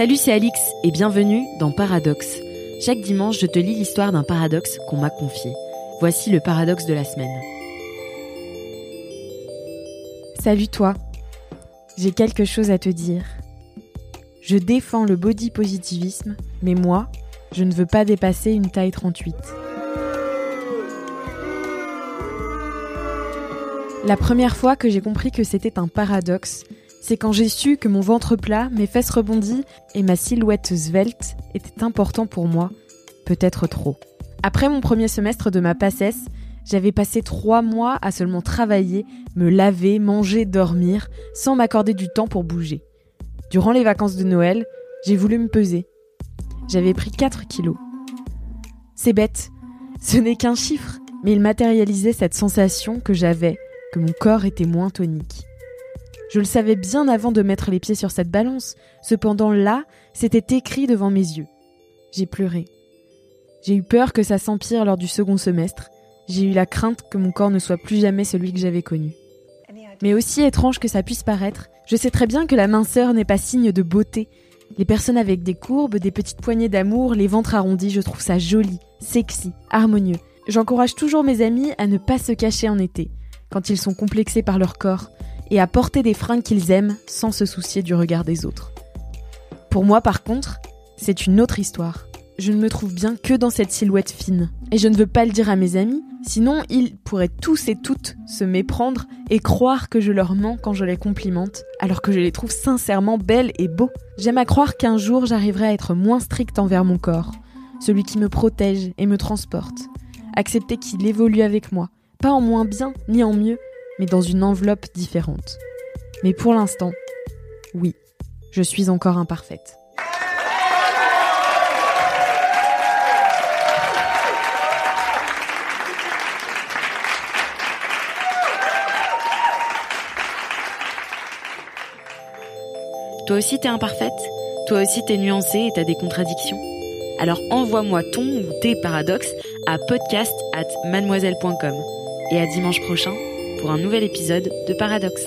Salut, c'est Alix et bienvenue dans Paradoxe. Chaque dimanche, je te lis l'histoire d'un paradoxe qu'on m'a confié. Voici le paradoxe de la semaine. Salut toi. J'ai quelque chose à te dire. Je défends le body positivisme, mais moi, je ne veux pas dépasser une taille 38. La première fois que j'ai compris que c'était un paradoxe, c'est quand j'ai su que mon ventre plat, mes fesses rebondies et ma silhouette svelte étaient importants pour moi, peut-être trop. Après mon premier semestre de ma passesse, j'avais passé trois mois à seulement travailler, me laver, manger, dormir, sans m'accorder du temps pour bouger. Durant les vacances de Noël, j'ai voulu me peser. J'avais pris 4 kilos. C'est bête, ce n'est qu'un chiffre, mais il matérialisait cette sensation que j'avais, que mon corps était moins tonique. Je le savais bien avant de mettre les pieds sur cette balance. Cependant là, c'était écrit devant mes yeux. J'ai pleuré. J'ai eu peur que ça s'empire lors du second semestre. J'ai eu la crainte que mon corps ne soit plus jamais celui que j'avais connu. Mais aussi étrange que ça puisse paraître, je sais très bien que la minceur n'est pas signe de beauté. Les personnes avec des courbes, des petites poignées d'amour, les ventres arrondis, je trouve ça joli, sexy, harmonieux. J'encourage toujours mes amis à ne pas se cacher en été, quand ils sont complexés par leur corps, et à porter des fringues qu'ils aiment sans se soucier du regard des autres. Pour moi, par contre, c'est une autre histoire. Je ne me trouve bien que dans cette silhouette fine. Et je ne veux pas le dire à mes amis, sinon ils pourraient tous et toutes se méprendre et croire que je leur mens quand je les complimente, alors que je les trouve sincèrement belles et beaux. J'aime à croire qu'un jour j'arriverai à être moins stricte envers mon corps, celui qui me protège et me transporte. Accepter qu'il évolue avec moi, pas en moins bien ni en mieux, mais dans une enveloppe différente. Mais pour l'instant, oui, je suis encore imparfaite. Toi aussi t'es imparfaite? Toi aussi t'es nuancée et t'as des contradictions? Alors envoie-moi ton ou tes paradoxes à podcast at mademoiselle.com. Et à dimanche prochain pour un nouvel épisode de Paradoxe.